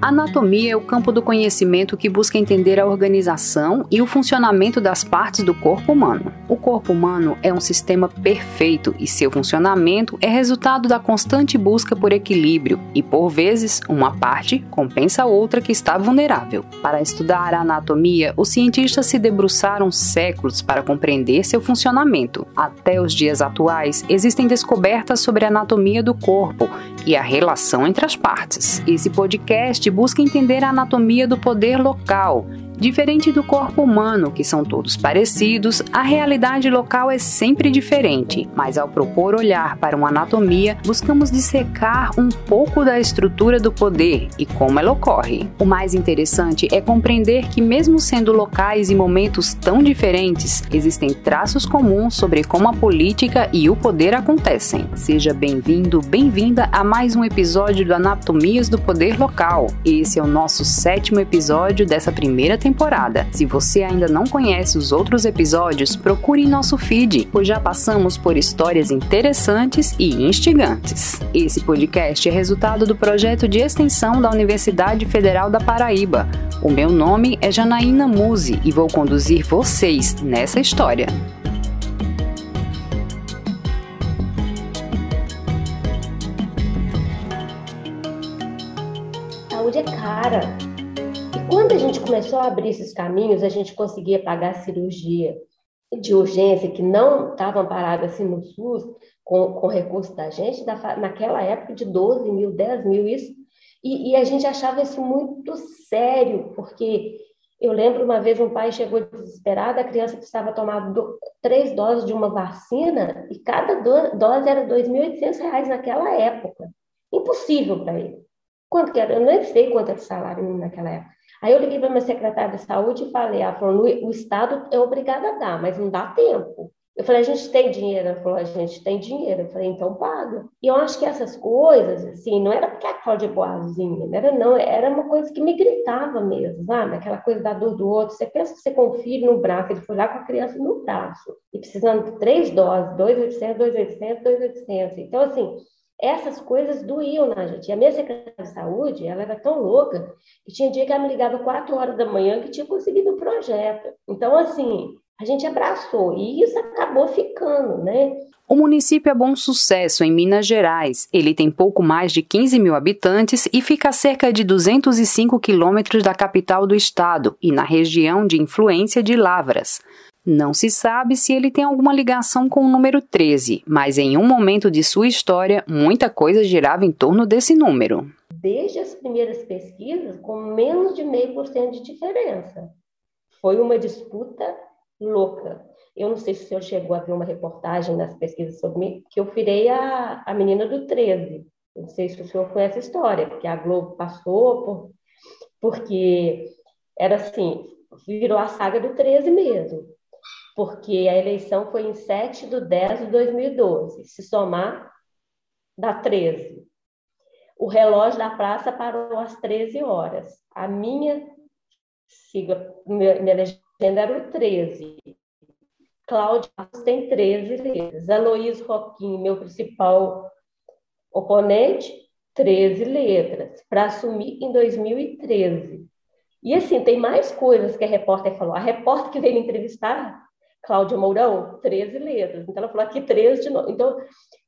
Anatomia é o campo do conhecimento que busca entender a organização e o funcionamento das partes do corpo humano. O corpo humano é um sistema perfeito e seu funcionamento é resultado da constante busca por equilíbrio e, por vezes, uma parte compensa a outra que está vulnerável. Para estudar a anatomia, os cientistas se debruçaram séculos para compreender seu funcionamento. Até os dias atuais, existem descobertas sobre a anatomia do corpo e a relação entre as partes. Esse podcast busca entender a anatomia do poder local Diferente do corpo humano, que são todos parecidos, a realidade local é sempre diferente, mas ao propor olhar para uma anatomia, buscamos dissecar um pouco da estrutura do poder e como ela ocorre. O mais interessante é compreender que, mesmo sendo locais e momentos tão diferentes, existem traços comuns sobre como a política e o poder acontecem. Seja bem-vindo, bem-vinda a mais um episódio do Anatomias do Poder Local. Esse é o nosso sétimo episódio dessa primeira temporada temporada. Se você ainda não conhece os outros episódios, procure em nosso feed, pois já passamos por histórias interessantes e instigantes. Esse podcast é resultado do projeto de extensão da Universidade Federal da Paraíba. O meu nome é Janaína Muse e vou conduzir vocês nessa história. Saúde é cara quando a gente começou a abrir esses caminhos, a gente conseguia pagar cirurgia de urgência que não estavam paradas assim no SUS, com, com recurso da gente, da, naquela época de 12 mil, 10 mil, isso. E, e, a gente achava isso muito sério, porque eu lembro uma vez um pai chegou desesperado, a criança precisava tomar do, três doses de uma vacina e cada do, dose era R$ 2.800 naquela época. Impossível para ele. Quanto que era? Eu nem sei quanto era o salário naquela época. Aí eu liguei para minha secretária de saúde e falei, ela falou, o Estado é obrigado a dar, mas não dá tempo. Eu falei, a gente tem dinheiro? Ela falou, a gente tem dinheiro. Eu falei, então paga. E eu acho que essas coisas, assim, não era porque a Cláudia é boazinha, não era não, era uma coisa que me gritava mesmo, sabe? Aquela coisa da dor do outro. Você pensa que você confia no braço, ele foi lá com a criança no braço, e precisando de três doses, 2,800, 2,800, 2,800. Então, assim, essas coisas doíam na gente. E a minha secretária de saúde, ela era tão louca que tinha dia que ela me ligava quatro horas da manhã que tinha conseguido o projeto. Então, assim, a gente abraçou e isso acabou ficando, né? O município é bom sucesso em Minas Gerais. Ele tem pouco mais de 15 mil habitantes e fica a cerca de 205 quilômetros da capital do estado e na região de influência de Lavras. Não se sabe se ele tem alguma ligação com o número 13, mas em um momento de sua história, muita coisa girava em torno desse número. Desde as primeiras pesquisas, com menos de meio por cento de diferença. Foi uma disputa louca. Eu não sei se o senhor chegou a ver uma reportagem nas pesquisas sobre mim, que eu virei a, a menina do 13. Não sei se o senhor conhece a história, porque a Globo passou, por, porque era assim, virou a saga do 13 mesmo porque a eleição foi em 7 de 10 de 2012. Se somar, dá 13. O relógio da praça parou às 13 horas. A minha sigla, minha, legenda era o 13. Cláudia tem 13 letras. Aloysio Roquim, meu principal oponente, 13 letras, para assumir em 2013. E assim, tem mais coisas que a repórter falou. A repórter que veio me entrevistar Cláudia Mourão, 13 letras. Então, ela falou aqui 13 de novo. Então,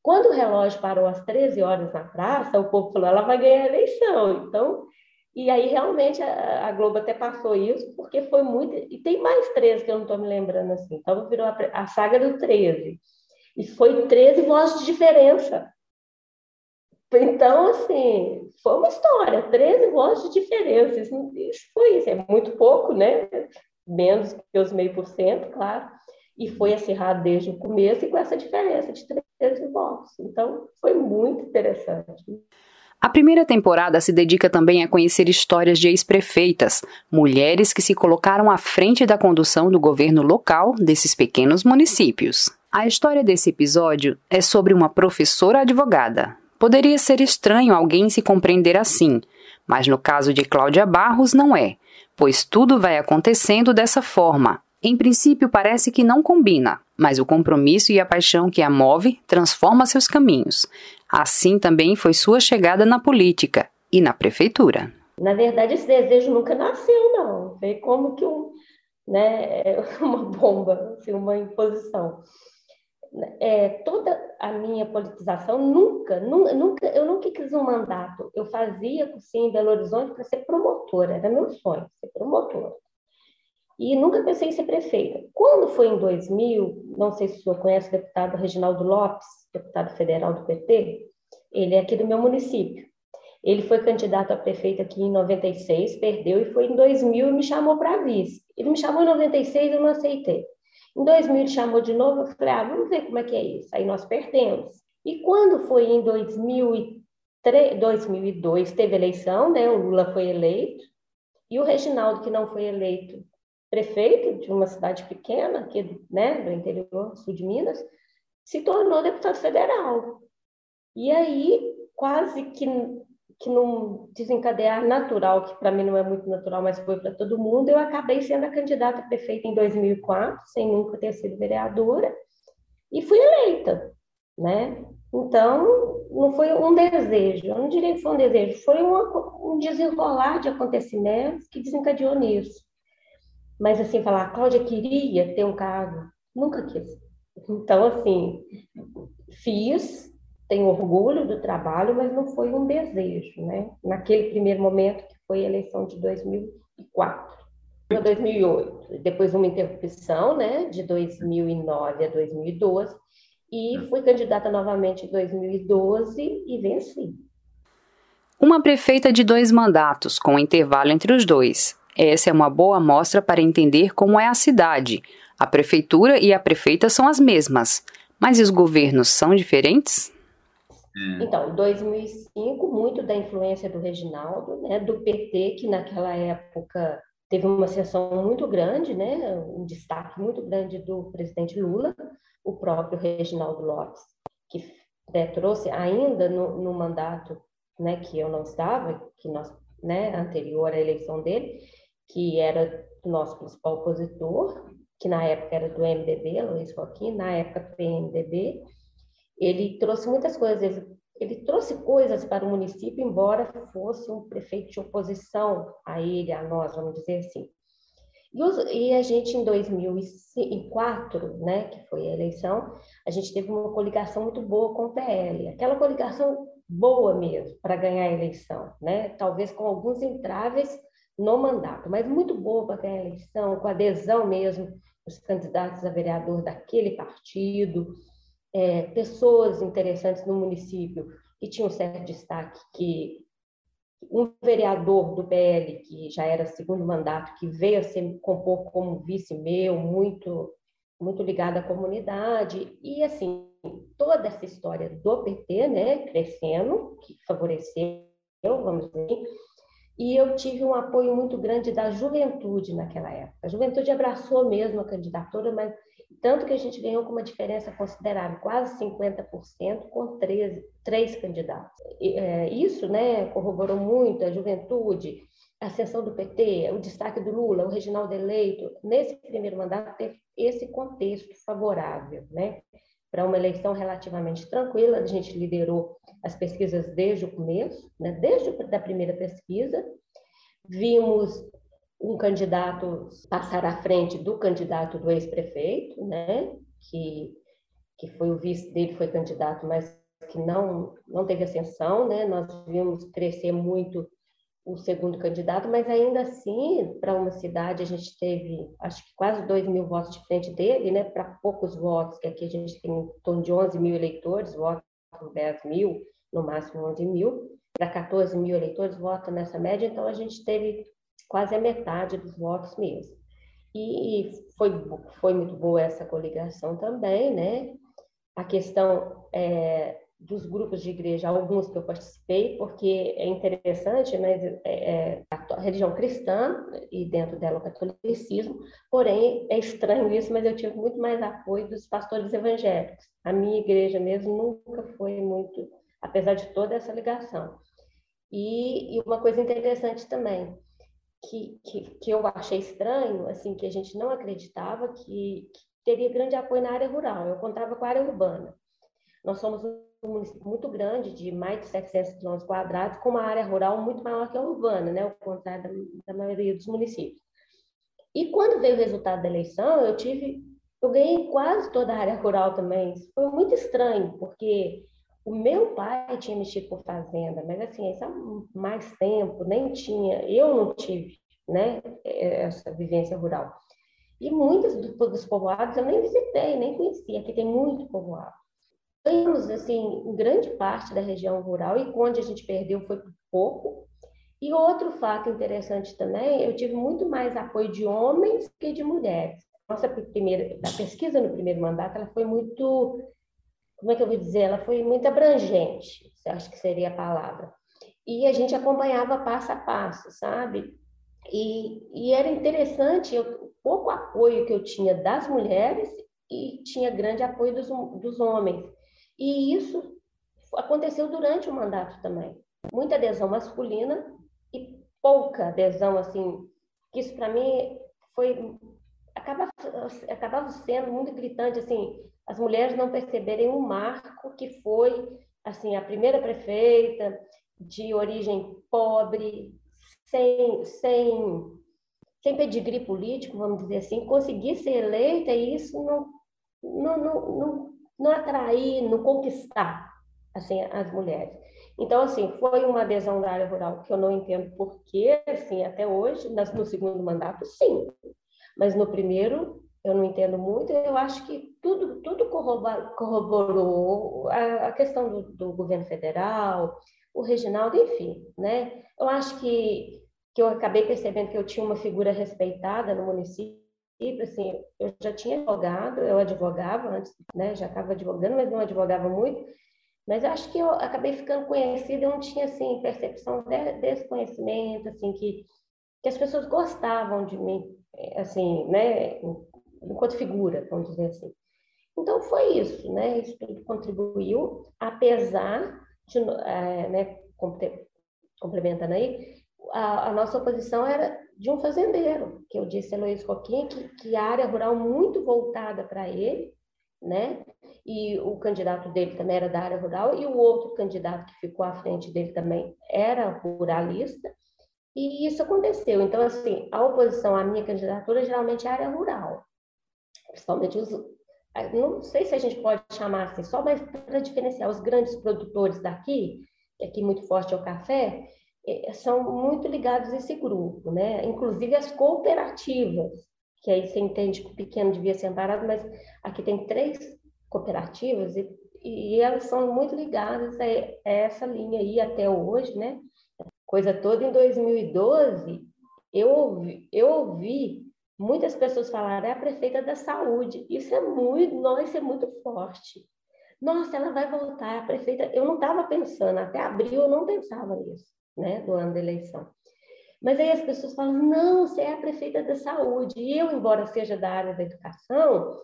quando o relógio parou às 13 horas na praça, o povo falou, ela vai ganhar a eleição. Então, e aí, realmente, a, a Globo até passou isso, porque foi muito... E tem mais 13 que eu não estou me lembrando, assim. Então, virou a, a saga do 13. E foi 13 vozes de diferença. Então, assim, foi uma história, 13 vozes de diferença. Isso, isso foi isso, é muito pouco, né? Menos que os meio por cento, claro e foi acirrado desde o começo e com essa diferença de 13 votos. Então, foi muito interessante. A primeira temporada se dedica também a conhecer histórias de ex-prefeitas, mulheres que se colocaram à frente da condução do governo local desses pequenos municípios. A história desse episódio é sobre uma professora advogada. Poderia ser estranho alguém se compreender assim, mas no caso de Cláudia Barros não é, pois tudo vai acontecendo dessa forma, em princípio, parece que não combina, mas o compromisso e a paixão que a move transforma seus caminhos. Assim também foi sua chegada na política e na prefeitura. Na verdade, esse desejo nunca nasceu, não. Foi como que um, né, uma bomba, assim, uma imposição. É, toda a minha politização nunca, nunca, eu nunca quis um mandato. Eu fazia cursinho em Belo Horizonte para ser promotora, era meu sonho, ser promotora. E nunca pensei em ser prefeita. Quando foi em 2000, não sei se o senhor conhece o deputado Reginaldo Lopes, deputado federal do PT, ele é aqui do meu município. Ele foi candidato a prefeito aqui em 96, perdeu e foi em 2000 e me chamou para vice. Ele me chamou em 96 e eu não aceitei. Em 2000 ele chamou de novo, eu falei, ah, vamos ver como é que é isso. Aí nós perdemos. E quando foi em 2003, 2002, teve eleição, né? O Lula foi eleito e o Reginaldo, que não foi eleito prefeito de uma cidade pequena, aqui, né, do interior sul de Minas, se tornou deputado federal. E aí, quase que que num desencadear natural, que para mim não é muito natural, mas foi para todo mundo, eu acabei sendo a candidata a prefeita em 2004, sem nunca ter sido vereadora, e fui eleita, né? Então, não foi um desejo, eu não diria que foi um desejo, foi um, um desenrolar de acontecimentos que desencadeou nisso. Mas, assim, falar, a Cláudia queria ter um cargo, nunca quis. Então, assim, fiz, tenho orgulho do trabalho, mas não foi um desejo, né? Naquele primeiro momento, que foi a eleição de 2004, 2008, depois uma interrupção, né, de 2009 a 2012, e fui candidata novamente em 2012 e venci. Uma prefeita de dois mandatos, com um intervalo entre os dois. Essa é uma boa amostra para entender como é a cidade. A prefeitura e a prefeita são as mesmas, mas os governos são diferentes? É. Então, em 2005, muito da influência do Reginaldo, né, do PT, que naquela época teve uma ascensão muito grande, né, um destaque muito grande do presidente Lula, o próprio Reginaldo Lopes, que né, trouxe ainda no, no, mandato né, que eu não estava, que nós, né, anterior à eleição dele, que era o nosso principal opositor, que na época era do MDB, Luiz Joaquim, na época PMDB, ele trouxe muitas coisas. Ele, ele, trouxe coisas para o município, embora fosse um prefeito de oposição a ele, a nós, vamos dizer assim. E, os, e a gente, em 2004, né, que foi a eleição, a gente teve uma coligação muito boa com o PL. Aquela coligação boa mesmo para ganhar a eleição, né? talvez com alguns entraves no mandato, mas muito boa para ganhar a eleição, com adesão mesmo dos candidatos a vereador daquele partido, é, pessoas interessantes no município que tinham certo destaque, que um vereador do PL, que já era segundo mandato, que veio a se compor como vice meu, muito, muito ligado à comunidade, e assim, toda essa história do PT, né, crescendo, que favoreceu, vamos dizer, e eu tive um apoio muito grande da juventude naquela época. A juventude abraçou mesmo a candidatura, mas tanto que a gente ganhou com uma diferença considerável, quase 50%, com três, três candidatos. É, isso né, corroborou muito a juventude, a ascensão do PT, o destaque do Lula, o Reginaldo eleito. Nesse primeiro mandato, teve esse contexto favorável, né? Para uma eleição relativamente tranquila, a gente liderou as pesquisas desde o começo, né? desde a primeira pesquisa. Vimos um candidato passar à frente do candidato do ex-prefeito, né, que, que foi o vice dele, foi candidato, mas que não, não teve ascensão, né, nós vimos crescer muito o segundo candidato, mas ainda assim, para uma cidade, a gente teve, acho que quase 2 mil votos de frente dele, né, para poucos votos, que aqui a gente tem em torno de 11 mil eleitores, votam 10 mil, no máximo 11 mil, para 14 mil eleitores votam nessa média, então a gente teve quase a metade dos votos mesmo. E foi, foi muito boa essa coligação também, né? A questão é, dos grupos de igreja, alguns que eu participei, porque é interessante, mas é, é, a religião cristã e dentro dela o catolicismo, porém é estranho isso, mas eu tive muito mais apoio dos pastores evangélicos. A minha igreja mesmo nunca foi muito, apesar de toda essa ligação. E, e uma coisa interessante também, que, que, que eu achei estranho, assim, que a gente não acreditava que, que teria grande apoio na área rural. Eu contava com a área urbana. Nós somos um município muito grande, de mais de 700 quilômetros quadrados, com uma área rural muito maior que a urbana, né? o contrário da, da maioria dos municípios. E quando veio o resultado da eleição, eu tive, eu ganhei quase toda a área rural também. Foi muito estranho, porque o meu pai tinha mexido com fazenda, mas assim, há mais tempo, nem tinha, eu não tive, né, essa vivência rural. E muitos dos povoados eu nem visitei, nem conhecia, aqui tem muito povoado. Ganhamos, assim, grande parte da região rural, e onde a gente perdeu foi pouco. E outro fato interessante também, eu tive muito mais apoio de homens que de mulheres. Nossa primeira, a pesquisa no primeiro mandato, ela foi muito, como é que eu vou dizer, ela foi muito abrangente, acho que seria a palavra. E a gente acompanhava passo a passo, sabe? E, e era interessante o pouco apoio que eu tinha das mulheres e tinha grande apoio dos, dos homens. E isso aconteceu durante o mandato também. Muita adesão masculina e pouca adesão, assim, que isso para mim foi acaba, acabava sendo muito gritante, assim, as mulheres não perceberem o marco que foi, assim, a primeira prefeita de origem pobre, sem, sem, sem pedigree político, vamos dizer assim, conseguir ser eleita e isso não, não, não, não, não atrair, não conquistar assim, as mulheres. Então, assim, foi uma adesão da área rural que eu não entendo por quê, assim, até hoje, no segundo mandato, sim. Mas no primeiro, eu não entendo muito. Eu acho que tudo, tudo corroborou a, questão do, do governo federal, o Reginaldo, enfim, né? Eu acho que, que eu acabei percebendo que eu tinha uma figura respeitada no município, assim, eu já tinha advogado, eu advogava antes, né? Já estava advogando, mas não advogava muito. Mas acho que eu acabei ficando conhecida, eu não tinha, assim, percepção de, desse conhecimento, assim, que, que as pessoas gostavam de mim, assim, né? Enquanto figura, vamos dizer assim. Então, foi isso, né? Isso tudo contribuiu, apesar é, né, complementando aí, a, a, nossa oposição era de um fazendeiro, que eu disse a Luiz Coquinha, que, que a área rural muito voltada para ele, né? E o candidato dele também era da área rural, e o outro candidato que ficou à frente dele também era ruralista, e isso aconteceu. Então, assim, a oposição à minha candidatura geralmente é área rural, principalmente os, não sei se a gente pode chamar assim, só para diferenciar os grandes produtores daqui, que aqui muito forte é o café, é, são muito ligados a esse grupo, né? Inclusive as cooperativas, que aí você entende que o pequeno devia ser amparado, mas aqui tem três cooperativas e, e elas são muito ligadas a, essa linha aí até hoje, né? Coisa toda em 2012, eu ouvi, eu ouvi Muitas pessoas falaram, é a prefeita da saúde. Isso é muito, nossa, é muito forte. Nossa, ela vai voltar, a prefeita. Eu não estava pensando, até abril eu não pensava nisso, né, do ano da eleição. Mas aí as pessoas falam, não, você é a prefeita da saúde. E eu, embora seja da área da educação,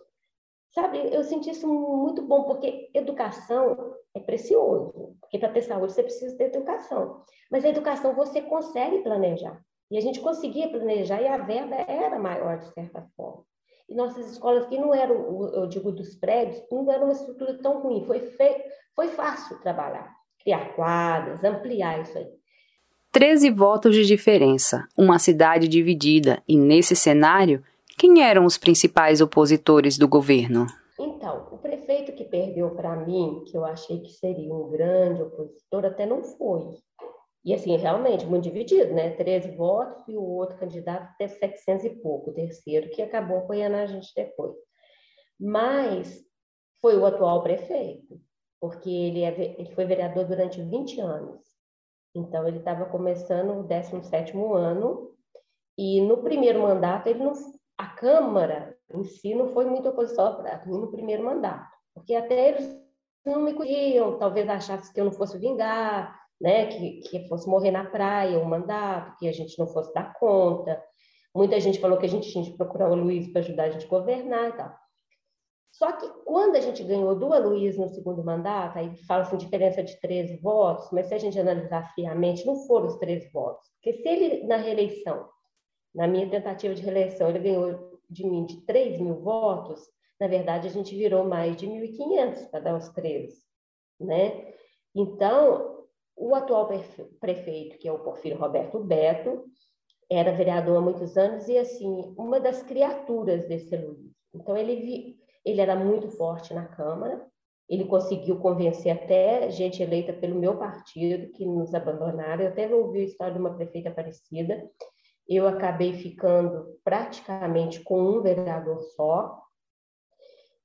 sabe, eu senti isso muito bom, porque educação é precioso. Porque para ter saúde você precisa ter educação. Mas a educação você consegue planejar. E a gente conseguia planejar e a verba era maior, de certa forma. E nossas escolas, que não eram, eu digo, dos prédios, não era uma estrutura tão ruim. Foi, feito, foi fácil trabalhar, criar quadras, ampliar isso aí. 13 votos de diferença, uma cidade dividida. E nesse cenário, quem eram os principais opositores do governo? Então, o prefeito que perdeu para mim, que eu achei que seria um grande opositor, até não foi. E assim, realmente, muito dividido, né? 13 votos e o outro candidato teve 700 e pouco, o terceiro, que acabou apoiando a gente depois. Mas foi o atual prefeito, porque ele, é, ele foi vereador durante 20 anos. Então, ele estava começando o 17 ano, e no primeiro mandato, ele não, a Câmara em si não foi muito oposição para mim no primeiro mandato, porque até eles não me conheciam, talvez achassem que eu não fosse vingar, né, que, que fosse morrer na praia, um mandato, que a gente não fosse dar conta. Muita gente falou que a gente tinha que procurar o Luiz para ajudar a gente a governar e tal. Só que quando a gente ganhou do Luiz no segundo mandato, aí fala assim, diferença de 13 votos, mas se a gente analisar friamente, não foram os 13 votos. Porque se ele, na reeleição, na minha tentativa de reeleição, ele ganhou de mim de 3 mil votos, na verdade, a gente virou mais de 1.500 para dar os 13. né? Então, o atual prefeito, que é o Porfírio Roberto Beto, era vereador há muitos anos e, assim, uma das criaturas desse Luiz. Então, ele, ele era muito forte na Câmara, ele conseguiu convencer até gente eleita pelo meu partido que nos abandonaram. Eu até ouvi a história de uma prefeita parecida. Eu acabei ficando praticamente com um vereador só.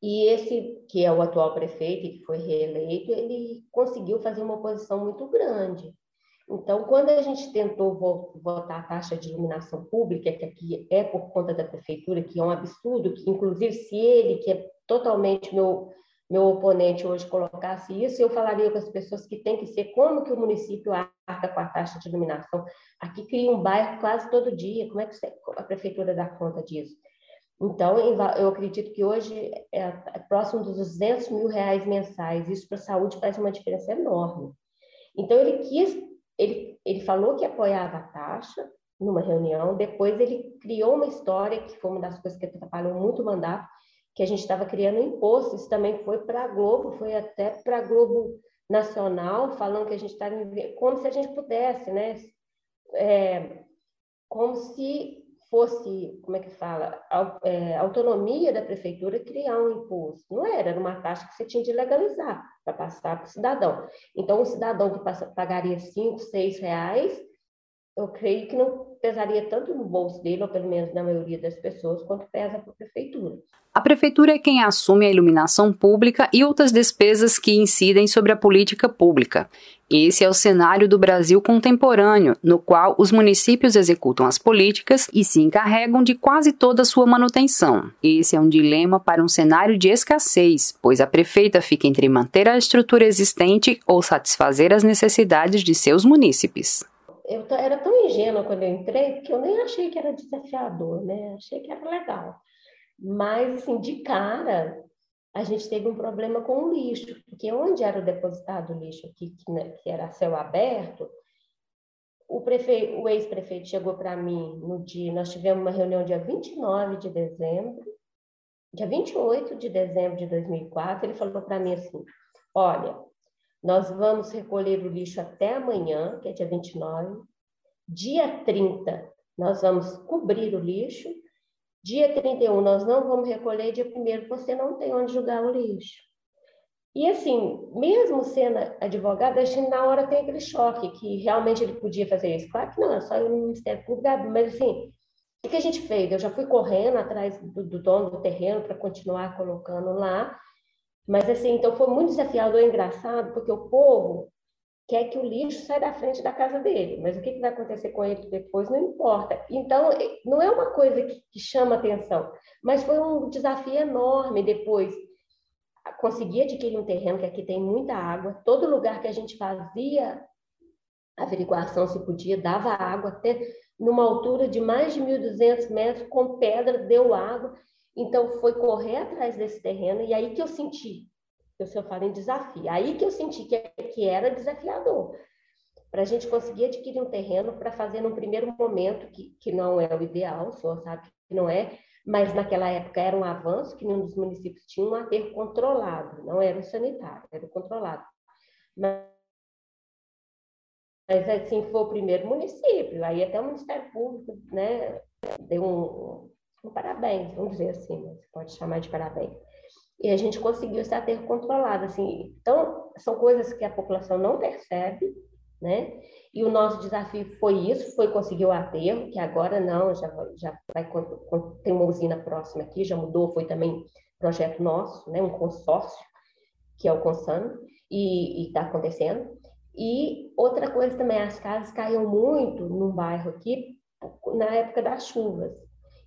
E esse, que é o atual prefeito, que foi reeleito, ele conseguiu fazer uma oposição muito grande. Então, quando a gente tentou votar a taxa de iluminação pública, que aqui é por conta da prefeitura, que é um absurdo, que inclusive se ele, que é totalmente meu meu oponente hoje colocasse isso, eu falaria com as pessoas que tem que ser como que o município com a taxa de iluminação. Aqui cria um bairro quase todo dia, como é que a prefeitura dá conta disso? Então, eu acredito que hoje é próximo dos 200 mil reais mensais. Isso para a saúde faz uma diferença enorme. Então, ele quis, ele, ele falou que apoiava a taxa numa reunião, depois ele criou uma história, que foi uma das coisas que atrapalhou muito o mandato, que a gente estava criando imposto, isso também foi para a Globo, foi até para a Globo Nacional, falando que a gente estava como se a gente pudesse, né? É, como se fosse, como é que fala, é, autonomia da prefeitura criar um imposto. Não era, era uma taxa que você tinha de legalizar para passar para o cidadão. Então, o cidadão que passa, pagaria cinco, seis reais, eu creio que não pesaria tanto no bolso dele, ou pelo menos na maioria das pessoas, quanto pesa para a prefeitura. A prefeitura é quem assume a iluminação pública e outras despesas que incidem sobre a política pública. Esse é o cenário do Brasil contemporâneo, no qual os municípios executam as políticas e se encarregam de quase toda a sua manutenção. Esse é um dilema para um cenário de escassez, pois a prefeita fica entre manter a estrutura existente ou satisfazer as necessidades de seus munícipes eu era tão ingênua quando eu entrei que eu nem achei que era desafiador, né? Achei que era legal. Mas, assim, de cara, a gente teve um problema com o lixo, porque onde era depositado o lixo, que, que, né, que era céu aberto, o, o ex-prefeito chegou para mim no dia, nós tivemos uma reunião dia 29 de dezembro, dia 28 de dezembro de 2004, ele falou para mim assim, olha, nós vamos recolher o lixo até amanhã, que é dia 29. Dia 30, nós vamos cobrir o lixo. Dia 31, nós não vamos recolher. Dia 1 você não tem onde jogar o lixo. E assim, mesmo sendo advogado, a gente na hora tem aquele choque que realmente ele podia fazer isso. Claro que não, é só no Ministério Público, mas assim, o que a gente fez? Eu já fui correndo atrás do, do dono do terreno para continuar colocando lá. Mas assim, então foi muito desafiador e engraçado, porque o povo quer que o lixo saia da frente da casa dele, mas o que, vai acontecer com ele depois não importa. Então, não é uma coisa que, que chama atenção, mas foi um desafio enorme depois conseguir adquirir um terreno, que aqui tem muita água, todo lugar que a gente fazia averiguação se podia, dava água, até numa altura de mais de 1.200 metros, com pedra, deu água, então, foi correr atrás desse terreno, e aí que eu senti, que o senhor fala em desafio, aí que eu senti que, que era desafiador, para a gente conseguir adquirir um terreno para fazer num primeiro momento, que, que não é o ideal, o senhor sabe que não é, mas naquela época era um avanço, que nenhum dos municípios tinha um aterro controlado, não era o sanitário, era o controlado. Mas, mas assim, foi o primeiro município, aí até o Ministério Público, né, deu um, um parabéns, vamos dizer assim, né? você pode chamar de parabéns. E a gente conseguiu esse aterro controlado, assim. Então, são coisas que a população não percebe, né? E o nosso desafio foi isso, foi conseguir o aterro, que agora não, já, já vai, tem uma usina próxima aqui, já mudou, foi também projeto nosso, né? Um consórcio, que é o Consan, e está acontecendo. E outra coisa também, as casas caíam muito num bairro aqui na época das chuvas.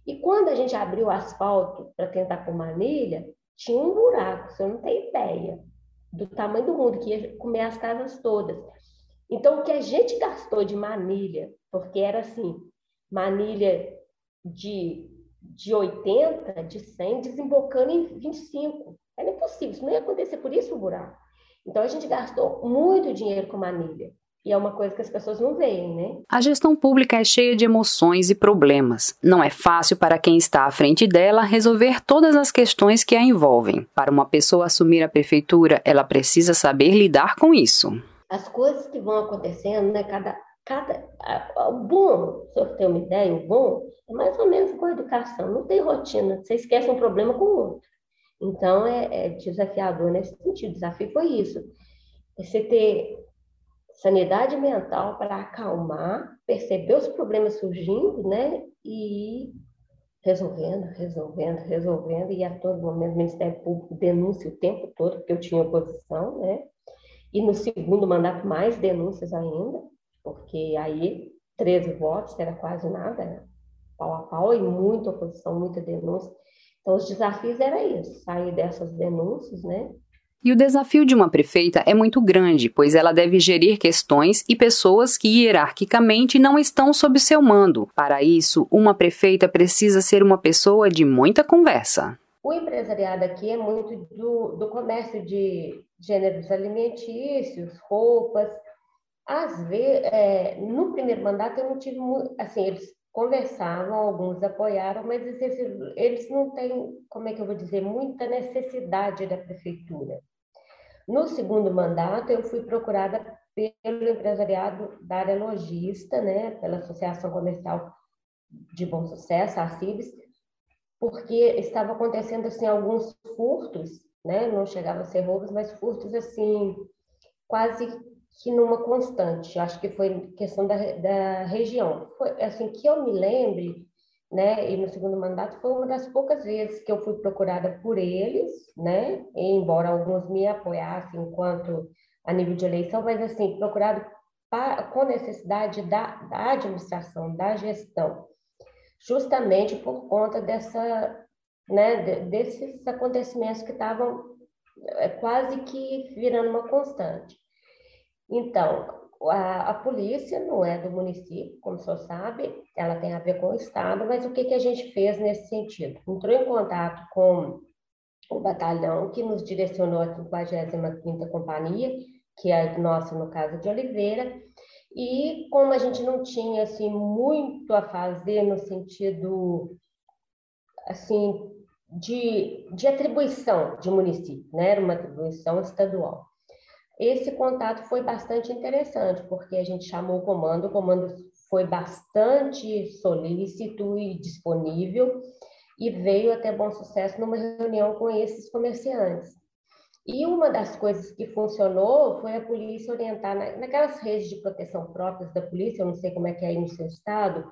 E quando a gente abriu o asfalto para tentar com manilha, tinha um buraco, você não tem ideia do tamanho do mundo, que ia comer as casas todas. Então, o que a gente gastou de manilha, porque era assim, manilha de, de 80, de 100, desembocando em 25. Era impossível, isso não ia acontecer, por isso o buraco. Então, a gente gastou muito dinheiro com manilha. E é uma coisa que as pessoas não veem, né? A gestão pública é cheia de emoções e problemas. Não é fácil para quem está à frente dela resolver todas as questões que a envolvem. Para uma pessoa assumir a prefeitura, ela precisa saber lidar com isso. As coisas que vão acontecendo, né? Cada, cada, o bom, se eu ter uma ideia, o bom é mais ou menos com a educação. Não tem rotina. Você esquece um problema com o outro. Então é, é desafiador nesse sentido. O desafio foi isso. É você ter sanidade mental para acalmar, perceber os problemas surgindo, né? E resolvendo, resolvendo, resolvendo, e a todo momento o Ministério Público denúncia o tempo todo, porque eu tinha oposição, né? E no segundo mandato, mais denúncias ainda, porque aí 13 votos era quase nada, pau a pau, e muita oposição, muita denúncia. Então, os desafios era isso, sair dessas denúncias, né? E o desafio de uma prefeita é muito grande, pois ela deve gerir questões e pessoas que hierarquicamente não estão sob seu mando. Para isso, uma prefeita precisa ser uma pessoa de muita conversa. O empresariado aqui é muito do, do comércio de gêneros alimentícios, roupas. Às vezes, é, no primeiro mandato eu não tive muito, assim, eles conversavam, alguns apoiaram, mas eles não têm, como é que eu vou dizer, muita necessidade da prefeitura. No segundo mandato, eu fui procurada pelo empresariado da área logista, né, pela Associação Comercial de Bom Sucesso, a CIBS, porque estava acontecendo assim alguns furtos, né, não chegava a ser roubos, mas furtos assim quase que numa constante. Acho que foi questão da, da região. Foi assim que eu me lembre, né? E no segundo mandato foi uma das poucas vezes que eu fui procurada por eles, né? embora alguns me apoiassem enquanto a nível de eleição, mas assim, procurado com necessidade da, da administração, da gestão, justamente por conta dessa, né, desses acontecimentos que estavam é, quase que virando uma constante. Então, a, a, polícia não é do município, como o senhor sabe, ela tem a ver com o Estado, mas o que, que a gente fez nesse sentido? Entrou em contato com o batalhão que nos direcionou a 55ª Companhia, que é a nossa, no caso de Oliveira, e como a gente não tinha, assim, muito a fazer no sentido, assim, de, de atribuição de município, né? Era uma atribuição estadual. Esse contato foi bastante interessante, porque a gente chamou o comando, o comando foi bastante solícito e disponível e veio até bom sucesso numa reunião com esses comerciantes. E uma das coisas que funcionou foi a polícia orientar na, naquelas redes de proteção próprias da polícia, eu não sei como é que é aí no seu estado,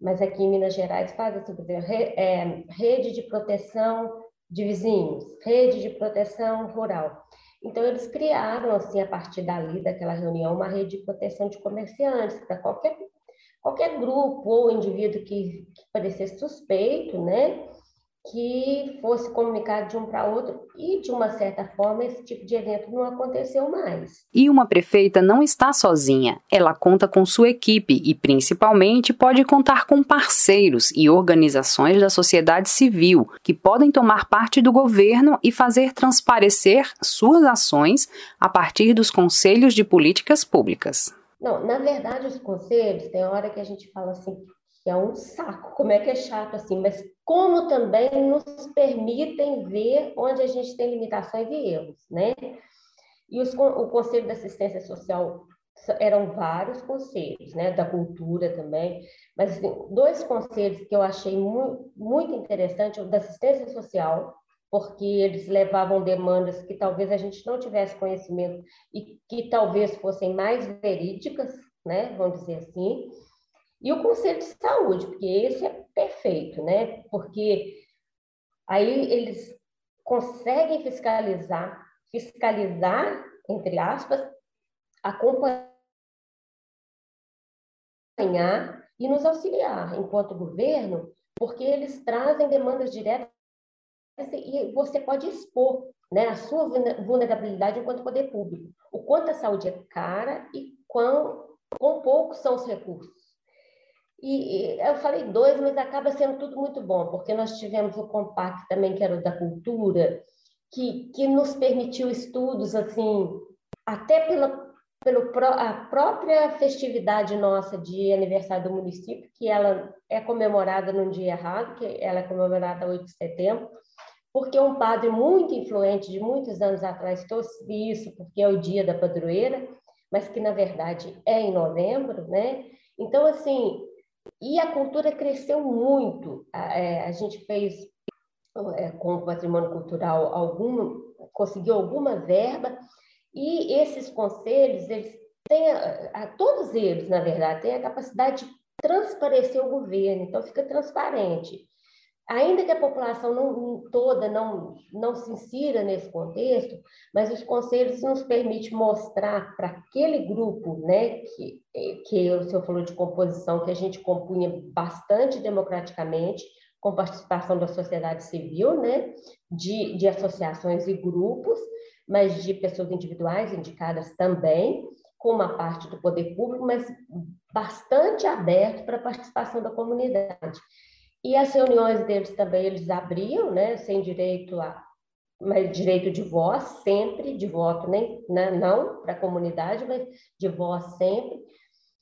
mas aqui em Minas Gerais faz assim, por exemplo, é, rede de proteção de vizinhos, rede de proteção rural. Então, eles criaram, assim, a partir dali, daquela reunião, uma rede de proteção de comerciantes, para qualquer, qualquer grupo ou indivíduo que, que parecesse suspeito, né? Que fosse comunicado de um para outro e, de uma certa forma, esse tipo de evento não aconteceu mais. E uma prefeita não está sozinha. Ela conta com sua equipe e, principalmente, pode contar com parceiros e organizações da sociedade civil que podem tomar parte do governo e fazer transparecer suas ações a partir dos conselhos de políticas públicas. Não, na verdade, os conselhos, tem hora que a gente fala assim, que é um saco, como é que é chato assim, mas como também nos permitem ver onde a gente tem limitações e erros, né? E os, o Conselho da Assistência Social eram vários conselhos, né, da cultura também, mas assim, dois conselhos que eu achei muito, muito interessante, o da assistência social, porque eles levavam demandas que talvez a gente não tivesse conhecimento e que talvez fossem mais verídicas, né, vamos dizer assim, e o Conselho de Saúde, porque esse é perfeito, né? Porque aí eles conseguem fiscalizar, fiscalizar, entre aspas, acompanhar e nos auxiliar enquanto governo, porque eles trazem demandas diretas e você pode expor né, a sua vulnerabilidade enquanto poder público. O quanto a saúde é cara e quão, quão poucos são os recursos. E, eu falei dois, mas acaba sendo tudo muito bom, porque nós tivemos o compacto também, que era o da cultura, que, que nos permitiu estudos, assim, até pela, pelo a própria festividade nossa de aniversário do município, que ela é comemorada num dia errado, que ela é comemorada 8 de setembro, porque um padre muito influente de muitos anos atrás trouxe isso, porque é o dia da padroeira, mas que na verdade é em novembro, né? Então, assim, e a cultura cresceu muito. A, é, a gente fez é, com o patrimônio cultural algum, conseguiu alguma verba, e esses conselhos, eles têm, a, a, todos eles, na verdade, têm a capacidade de transparecer o governo, então fica transparente. Ainda que a população não, toda não, não se insira nesse contexto, mas os conselhos nos permitem mostrar para aquele grupo, né, que, que o senhor falou de composição, que a gente compunha bastante democraticamente, com participação da sociedade civil, né, de, de associações e grupos, mas de pessoas individuais indicadas também, com uma parte do poder público, mas bastante aberto para a participação da comunidade. E as reuniões deles também eles abriam, né, sem direito a mas direito de voz sempre, de voto nem né, não para a comunidade, mas de voz sempre.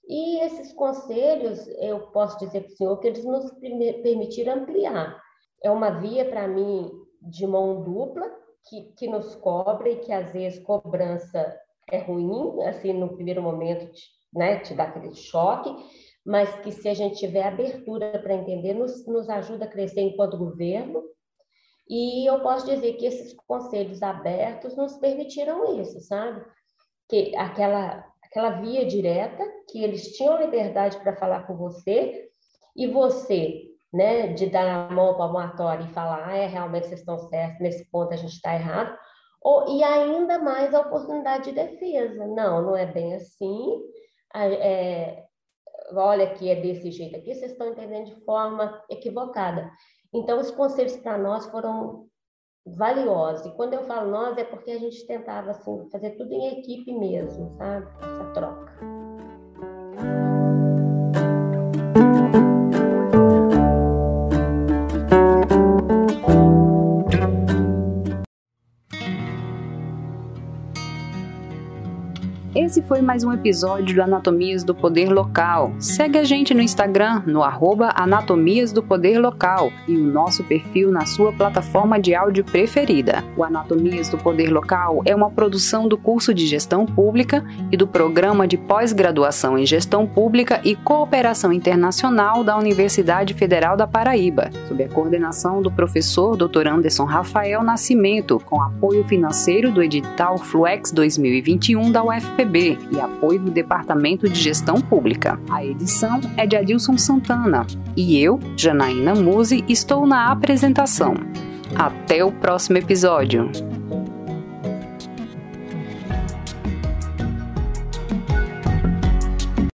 E esses conselhos, eu posso dizer para o senhor que eles nos permitiram ampliar. É uma via, para mim, de mão dupla, que, que nos cobra e que, às vezes, cobrança é ruim, assim, no primeiro momento, né, te dá aquele choque, mas que, se a gente tiver abertura para entender, nos, nos ajuda a crescer enquanto governo. E eu posso dizer que esses conselhos abertos nos permitiram isso, sabe? Que aquela aquela via direta, que eles tinham liberdade para falar com você, e você, né, de dar a mão palmatória e falar, ah, é, realmente vocês estão certos, nesse ponto a gente está errado, ou, e ainda mais a oportunidade de defesa. Não, não é bem assim, é, olha que é desse jeito aqui, vocês estão entendendo de forma equivocada. Então, os conselhos para nós foram valiosa. E quando eu falo nós, é porque a gente tentava assim, fazer tudo em equipe mesmo, sabe? Essa troca. Esse foi mais um episódio do Anatomias do Poder Local. Segue a gente no Instagram, no arroba Anatomias do Poder Local e o nosso perfil na sua plataforma de áudio preferida. O Anatomias do Poder Local é uma produção do curso de Gestão Pública e do Programa de Pós-Graduação em Gestão Pública e Cooperação Internacional da Universidade Federal da Paraíba, sob a coordenação do professor Dr. Anderson Rafael Nascimento, com apoio financeiro do edital Fluex 2021 da UFPB e apoio do Departamento de Gestão Pública. A edição é de Adilson Santana e eu, Janaína Muse, estou na apresentação. Até o próximo episódio!